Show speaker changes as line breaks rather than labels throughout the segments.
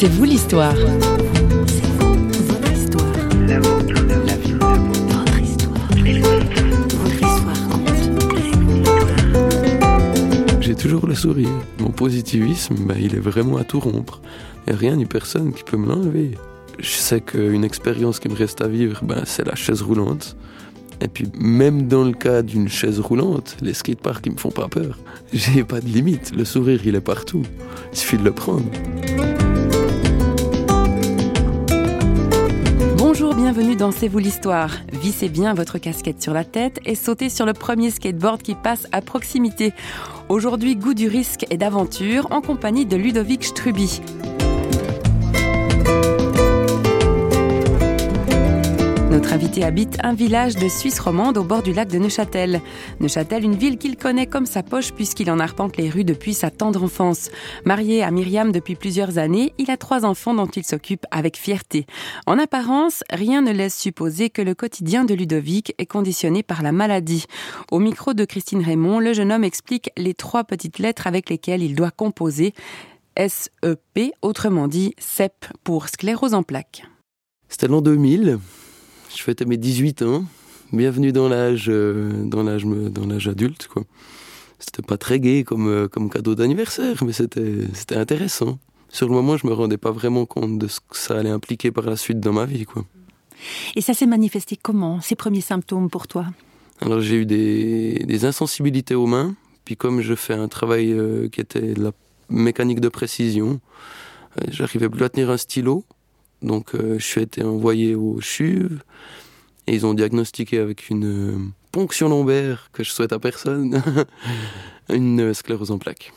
C'est vous l'histoire.
J'ai toujours le sourire. Mon positivisme, ben, il est vraiment à tout rompre. A rien ni personne qui peut me l'enlever. Je sais qu'une expérience qui me reste à vivre, ben, c'est la chaise roulante. Et puis même dans le cas d'une chaise roulante, les skateparks ils me font pas peur. J'ai pas de limite, le sourire il est partout. Il suffit de le prendre.
Bienvenue dans C'est vous l'histoire. Vissez bien votre casquette sur la tête et sautez sur le premier skateboard qui passe à proximité. Aujourd'hui, goût du risque et d'aventure en compagnie de Ludovic Struby. Notre invité habite un village de Suisse romande au bord du lac de Neuchâtel. Neuchâtel, une ville qu'il connaît comme sa poche puisqu'il en arpente les rues depuis sa tendre enfance. Marié à Myriam depuis plusieurs années, il a trois enfants dont il s'occupe avec fierté. En apparence, rien ne laisse supposer que le quotidien de Ludovic est conditionné par la maladie. Au micro de Christine Raymond, le jeune homme explique les trois petites lettres avec lesquelles il doit composer. SEP, autrement dit CEP pour sclérose en plaques.
C'était l'an 2000 je fêtais mes 18 ans. Bienvenue dans l'âge, euh, dans l'âge, dans l'âge adulte, quoi. C'était pas très gai comme, euh, comme cadeau d'anniversaire, mais c'était, c'était intéressant. Sur le moment, je me rendais pas vraiment compte de ce que ça allait impliquer par la suite dans ma vie, quoi.
Et ça s'est manifesté comment, ces premiers symptômes pour toi?
Alors j'ai eu des, des, insensibilités aux mains, puis comme je fais un travail euh, qui était de la mécanique de précision, j'arrivais plus à tenir un stylo, donc je suis été envoyé au CHUV, et ils ont diagnostiqué avec une euh, ponction lombaire que je souhaite à personne, une euh, sclérose en plaques.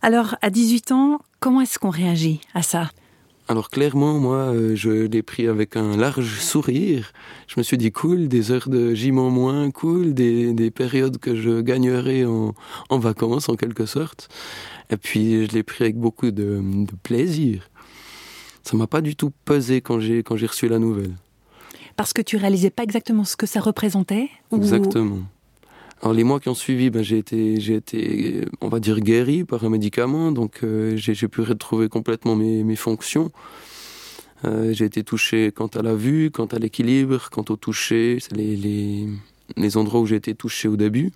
Alors, à 18 ans, comment est-ce qu'on réagit à ça?
Alors clairement, moi, euh, je l'ai pris avec un large sourire. Je me suis dit, cool, des heures de gym en moins, cool, des, des périodes que je gagnerai en, en, vacances, en quelque sorte. Et puis, je l'ai pris avec beaucoup de, de plaisir. Ça m'a pas du tout pesé quand j'ai quand j'ai reçu la nouvelle
parce que tu réalisais pas exactement ce que ça représentait
Exactement. Alors les mois qui ont suivi, ben, j'ai été, j'ai été, on va dire guéri par un médicament, donc euh, j'ai pu retrouver complètement mes, mes fonctions. Euh, j'ai été touché quant à la vue, quant à l'équilibre, quant au toucher, les, les, les, endroits où j'ai été touché au début.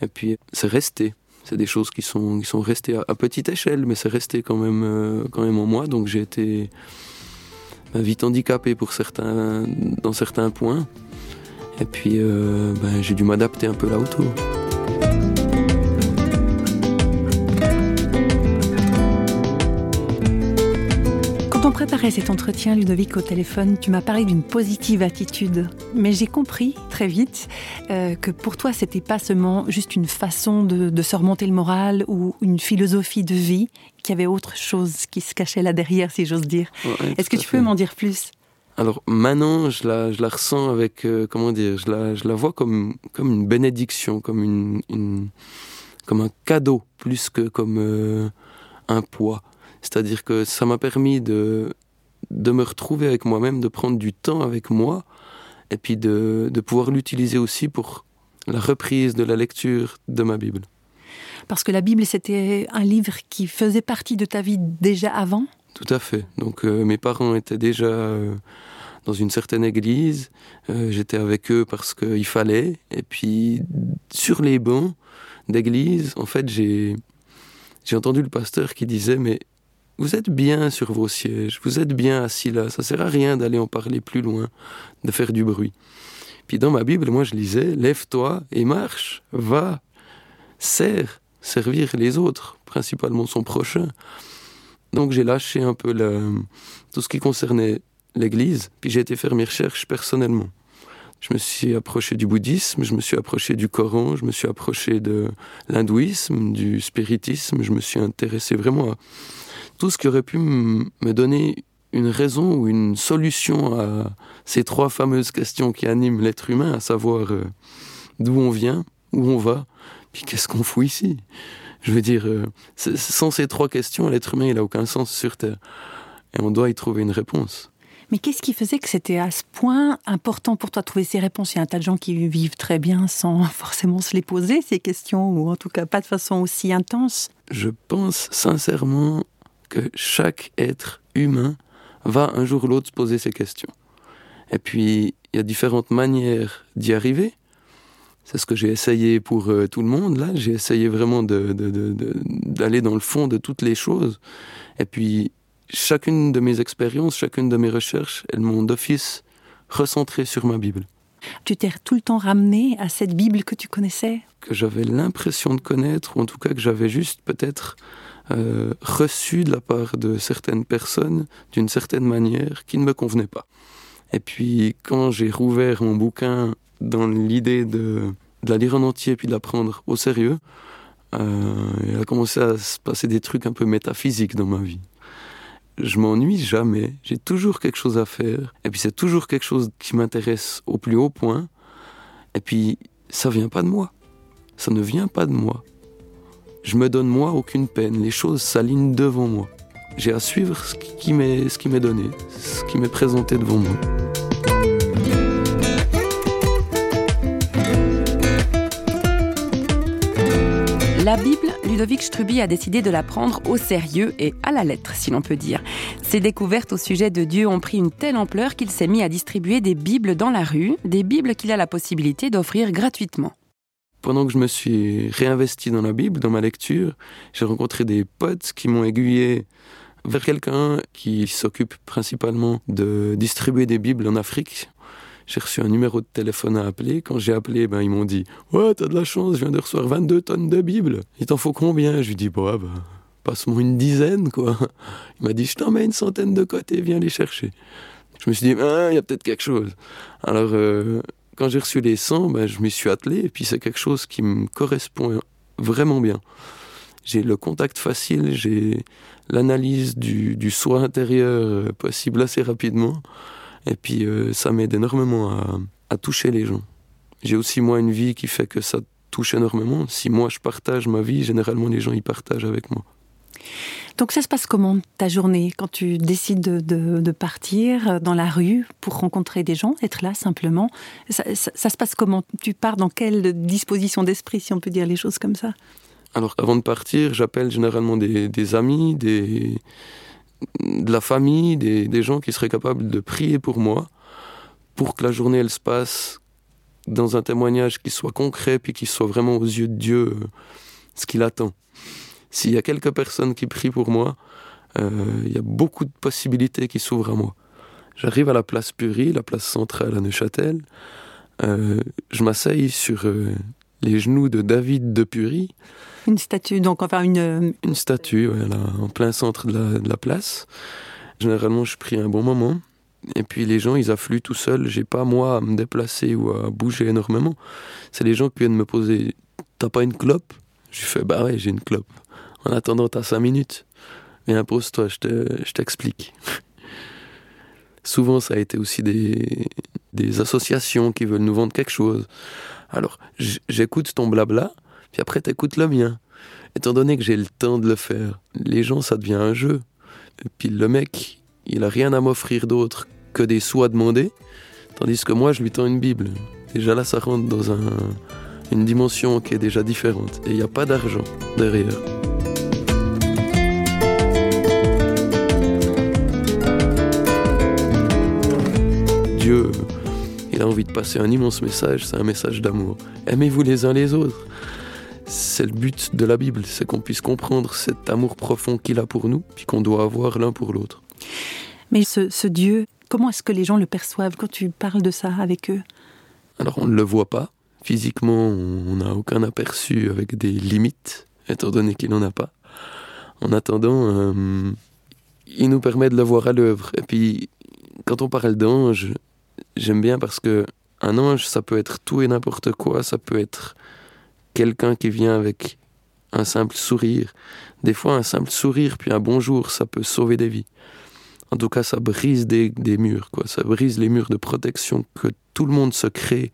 Et puis c'est resté. C'est des choses qui sont, restées à, petite échelle, mais c'est resté quand même, euh, quand même en moi. Donc j'ai été, vite handicapé pour certains, dans certains points. Et puis euh, ben, j'ai dû m'adapter un peu là autour.
Préparait cet entretien, Ludovic, au téléphone, tu m'as parlé d'une positive attitude. Mais j'ai compris très vite euh, que pour toi, c'était pas seulement juste une façon de, de se remonter le moral ou une philosophie de vie, qu'il y avait autre chose qui se cachait là derrière, si j'ose dire. Est-ce que tu peux m'en dire plus?
Alors maintenant, je la, je la ressens avec, euh, comment dire, je la, je la vois comme, comme une bénédiction, comme, une, une comme un cadeau, plus que comme euh, un poids. C'est-à-dire que ça m'a permis de, de me retrouver avec moi-même, de prendre du temps avec moi, et puis de, de pouvoir l'utiliser aussi pour la reprise de la lecture de ma Bible.
Parce que la Bible, c'était un livre qui faisait partie de ta vie déjà avant?
Tout à fait. Donc euh, mes parents étaient déjà euh, dans une certaine église. Euh, J'étais avec eux parce qu'il fallait. Et puis sur les bancs d'église, en fait, j'ai j'ai entendu le pasteur qui disait mais vous êtes bien sur vos sièges, vous êtes bien assis là, ça sert à rien d'aller en parler plus loin, de faire du bruit. Puis dans ma Bible, moi je lisais, lève-toi et marche, va, sers, servir les autres, principalement son prochain. Donc j'ai lâché un peu tout ce qui concernait l'Église, puis j'ai été faire mes recherches personnellement. Je me suis approché du bouddhisme, je me suis approché du Coran, je me suis approché de l'hindouisme, du spiritisme, je me suis intéressé vraiment à tout ce qui aurait pu me donner une raison ou une solution à ces trois fameuses questions qui animent l'être humain, à savoir euh, d'où on vient, où on va, qu'est-ce qu'on fout ici Je veux dire, euh, sans ces trois questions, l'être humain, il n'a aucun sens sur Terre. Et on doit y trouver une réponse.
Mais qu'est-ce qui faisait que c'était à ce point important pour toi de trouver ces réponses? Il y a un tas de gens qui vivent très bien sans forcément se les poser, ces questions, ou en tout cas pas de façon aussi intense.
Je pense sincèrement que chaque être humain va un jour ou l'autre se poser ces questions. Et puis, il y a différentes manières d'y arriver. C'est ce que j'ai essayé pour euh, tout le monde. Là, j'ai essayé vraiment d'aller de, dans le fond de toutes les choses. Et puis, chacune de mes expériences, chacune de mes recherches, elles m'ont d'office recentré sur ma Bible.
Tu t'es tout le temps ramené à cette Bible que tu connaissais?
Que j'avais l'impression de connaître, ou en tout cas que j'avais juste peut-être euh, reçu de la part de certaines personnes d'une certaine manière qui ne me convenait pas. Et puis quand j'ai rouvert mon bouquin dans l'idée de, la lire en entier puis de la prendre au sérieux, euh, il a commencé à se passer des trucs un peu métaphysiques dans ma vie je m'ennuie jamais, j'ai toujours quelque chose à faire, et puis c'est toujours quelque chose qui m'intéresse au plus haut point, et puis ça vient pas de moi, ça ne vient pas de moi. Je me donne moi aucune peine, les choses s'alignent devant moi. J'ai à suivre ce qui m'est donné, ce qui m'est présenté devant moi.
La Bible, Ludovic Struby a décidé de la prendre au sérieux et à la lettre, si l'on peut dire. Ses découvertes au sujet de Dieu ont pris une telle ampleur qu'il s'est mis à distribuer des Bibles dans la rue, des Bibles qu'il a la possibilité d'offrir gratuitement.
Pendant que je me suis réinvesti dans la Bible, dans ma lecture, j'ai rencontré des potes qui m'ont aiguillé vers quelqu'un qui s'occupe principalement de distribuer des Bibles en Afrique j'ai reçu un numéro de téléphone à appeler. Quand j'ai appelé, ben, ils m'ont dit Ouais, t'as de la chance, je viens de recevoir 22 tonnes de Bible. Il t'en faut combien? Je lui dis Bah, bah passe-moi une dizaine, quoi. Il m'a dit Je t'en mets une centaine de côté, viens les chercher. Je me suis dit Ah, il y a peut-être quelque chose. Alors, euh, quand j'ai reçu les 100, ben, je m'y suis attelé, et puis c'est quelque chose qui me correspond vraiment bien. J'ai le contact facile, j'ai l'analyse du, du soi intérieur possible assez rapidement. Et puis euh, ça m'aide énormément à, toucher les gens. J'ai aussi moi une vie qui fait que ça touche énormément. Si moi je partage ma vie, généralement les gens y partagent avec moi.
Donc ça se passe comment ta journée quand tu décides de, partir dans la rue pour rencontrer des gens, être là simplement? Ça, se passe comment? Tu pars dans quelle disposition d'esprit, si on peut dire les choses comme ça?
Alors avant de partir, j'appelle généralement des amis, des, de la famille, des, gens qui seraient capables de prier pour moi, pour que la journée elle se passe dans un témoignage qui soit concret, puis qui soit vraiment aux yeux de Dieu euh, ce qu'il attend. S'il y a quelques personnes qui prient pour moi, euh, il y a beaucoup de possibilités qui s'ouvrent à moi. J'arrive à la place Purie, la place centrale à Neuchâtel. Euh, je m'asseye sur les genoux de David de Purie.
Une statue, donc enfin une... Euh,
une statue, en plein centre de la, place. Généralement, je prie un bon moment. Et puis les gens, ils affluent tout seuls. J'ai pas moi à me déplacer ou à bouger énormément. C'est les gens qui viennent me poser T'as pas une clope? Je fais Bah ouais, j'ai une clope. En attendant, t'as cinq minutes. Viens, pose-toi, je t'explique. Souvent, ça a été aussi des, des associations qui veulent nous vendre quelque chose. Alors, j'écoute ton blabla, puis après, t'écoutes le mien. Étant donné que j'ai le temps de le faire, les gens, ça devient un jeu. Et puis le mec, il a rien à m'offrir d'autre que des sous à demander, tandis que moi, je lui tends une Bible. Déjà là, ça rentre dans un, une dimension qui est déjà différente. Et il n'y a pas d'argent derrière. Dieu il a envie de passer un immense message, c'est un message d'amour. Aimez-vous les uns les autres. C'est le but de la Bible, c'est qu'on puisse comprendre cet amour profond qu'il a pour nous, puis qu'on doit avoir l'un pour l'autre.
Mais ce, Dieu, comment est-ce que les gens le perçoivent quand tu parles de ça avec eux?
Alors on ne le voit pas. Physiquement, on n'a aucun aperçu avec des limites, étant donné qu'il n'en a pas. En attendant, euh, il nous permet de le voir à l'œuvre. Et puis, quand on parle d'ange, j'aime bien parce que un ange, ça peut être tout et n'importe quoi. Ça peut être quelqu'un qui vient avec un simple sourire. Des fois, un simple sourire puis un bonjour, ça peut sauver des vies. En tout cas, ça brise des, des murs, quoi. Ça brise les murs de protection que tout le monde se crée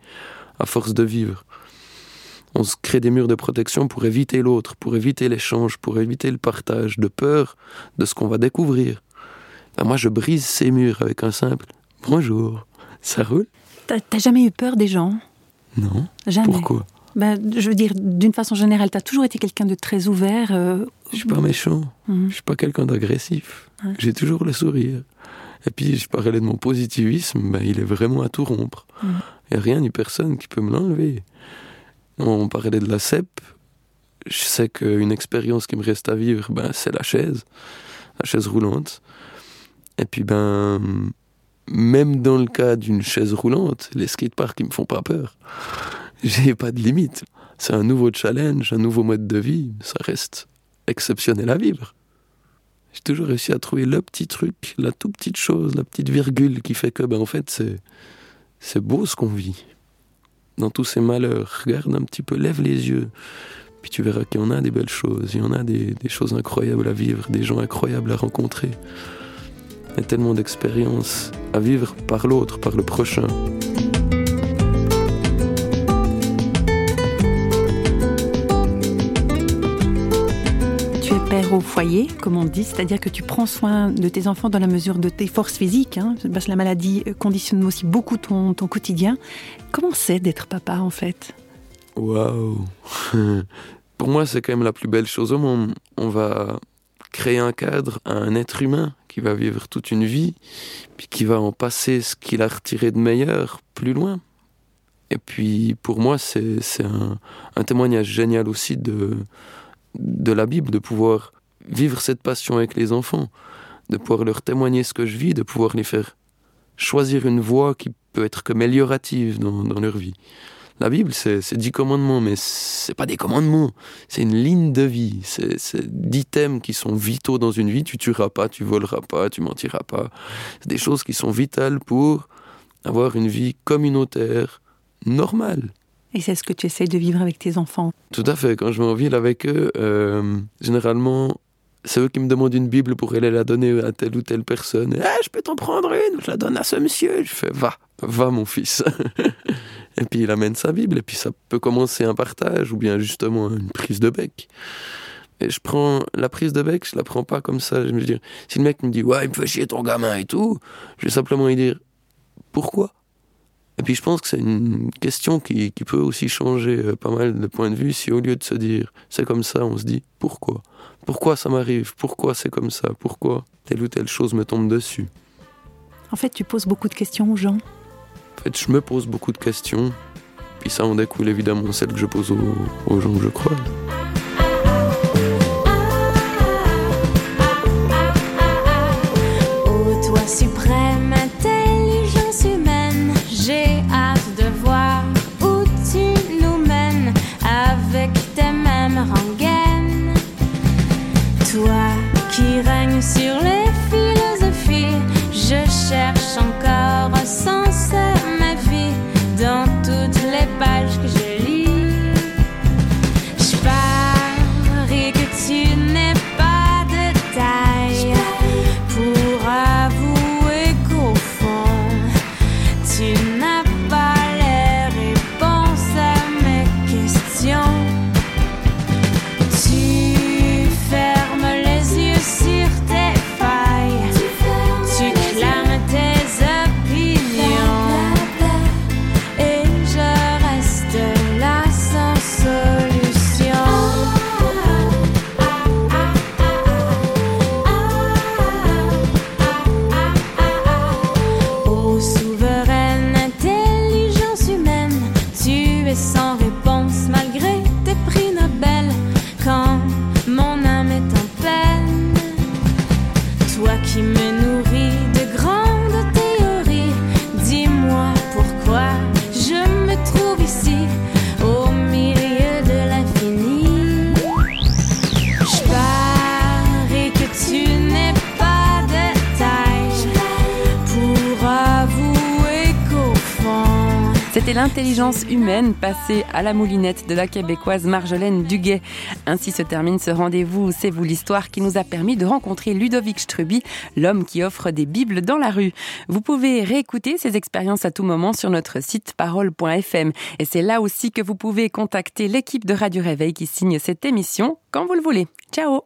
à force de vivre. On se crée des murs de protection pour éviter l'autre, pour éviter l'échange, pour éviter le partage, de peur de ce qu'on va découvrir. Ben, moi, je brise ces murs avec un simple bonjour. Ça roule
T'as jamais eu peur des gens?
Non.
Jamais.
Pourquoi?
Ben, Je veux dire, d'une façon générale, tu as toujours été quelqu'un de très ouvert, euh,
Je suis pas méchant. Mhm. Je suis pas quelqu'un d'agressif. J'ai toujours le sourire. Et puis, je parlais de mon positivisme, ben, il est vraiment à tout rompre. Il mhm. n'y a rien ni personne qui peut me l'enlever. On parlait de la CEP. Je sais qu'une expérience qui me reste à vivre, ben, c'est la chaise, la chaise roulante. Et puis, ben, même dans le cas d'une chaise roulante, les skateparks, ils me font pas peur. J'ai pas de limite. C'est un nouveau challenge, un nouveau mode de vie. Ça reste exceptionnel à vivre. J'ai toujours réussi à trouver le petit truc, la toute petite chose, la petite virgule qui fait que, ben, en fait, c'est, c'est beau ce qu'on vit. Dans tous ces malheurs, regarde un petit peu, lève les yeux, puis tu verras qu'il y en a des belles choses, il y en a des, des choses incroyables à vivre, des gens incroyables à rencontrer. A tellement d'expériences à vivre par l'autre, par le prochain.
au foyer, comme on dit, c'est-à-dire que tu prends soin de tes enfants dans la mesure de tes forces physiques, hein, parce que la maladie conditionne aussi beaucoup ton, ton quotidien. Comment c'est d'être papa en fait?
Waouh Pour moi, c'est quand même la plus belle chose au monde. On va créer un cadre à un être humain qui va vivre toute une vie, puis qui va en passer ce qu'il a retiré de meilleur plus loin. Et puis pour moi, c'est un, un témoignage génial aussi de, de la Bible, de pouvoir vivre cette passion avec les enfants, de pouvoir leur témoigner ce que je vis, de pouvoir les faire choisir une voie qui peut être que améliorative dans, leur vie. La Bible, c'est dix commandements, mais c'est pas des commandements, c'est une ligne de vie, c'est dix thèmes qui sont vitaux dans une vie. Tu tueras pas, tu voleras pas, tu mentiras pas. C'est des choses qui sont vitales pour avoir une vie communautaire, normale.
Et c'est ce que tu essayes de vivre avec tes enfants
Tout à fait. Quand je vais en ville avec eux, euh, généralement, c'est eux qui me demandent une Bible pour aller la donner à telle ou telle personne. Eh, je peux t'en prendre une, je la donne à ce monsieur. Je fais, va, va mon fils. et puis il amène sa Bible, et puis ça peut commencer un partage, ou bien justement une prise de bec. Et je prends la prise de bec, je la prends pas comme ça. Je me dis, si le mec me dit, ouais, il me fait chier ton gamin et tout, je vais simplement lui dire, pourquoi? Et puis je pense que c'est une question qui, qui, peut aussi changer euh, pas mal de points de vue si au lieu de se dire c'est comme ça, on se dit pourquoi? Pourquoi ça m'arrive? Pourquoi c'est comme ça? Pourquoi telle ou telle chose me tombe dessus?
En fait, tu poses beaucoup de questions aux gens.
En fait, je me pose beaucoup de questions. Puis ça en découle évidemment celles que je pose aux, aux gens que je crois.
C'était l'intelligence humaine passée à la moulinette de la québécoise Marjolaine Duguay. Ainsi se termine ce rendez-vous C'est vous l'histoire qui nous a permis de rencontrer Ludovic Struby, l'homme qui offre des bibles dans la rue. Vous pouvez réécouter ces expériences à tout moment sur notre site parole.fm. Et c'est là aussi que vous pouvez contacter l'équipe de Radio Réveil qui signe cette émission quand vous le voulez. Ciao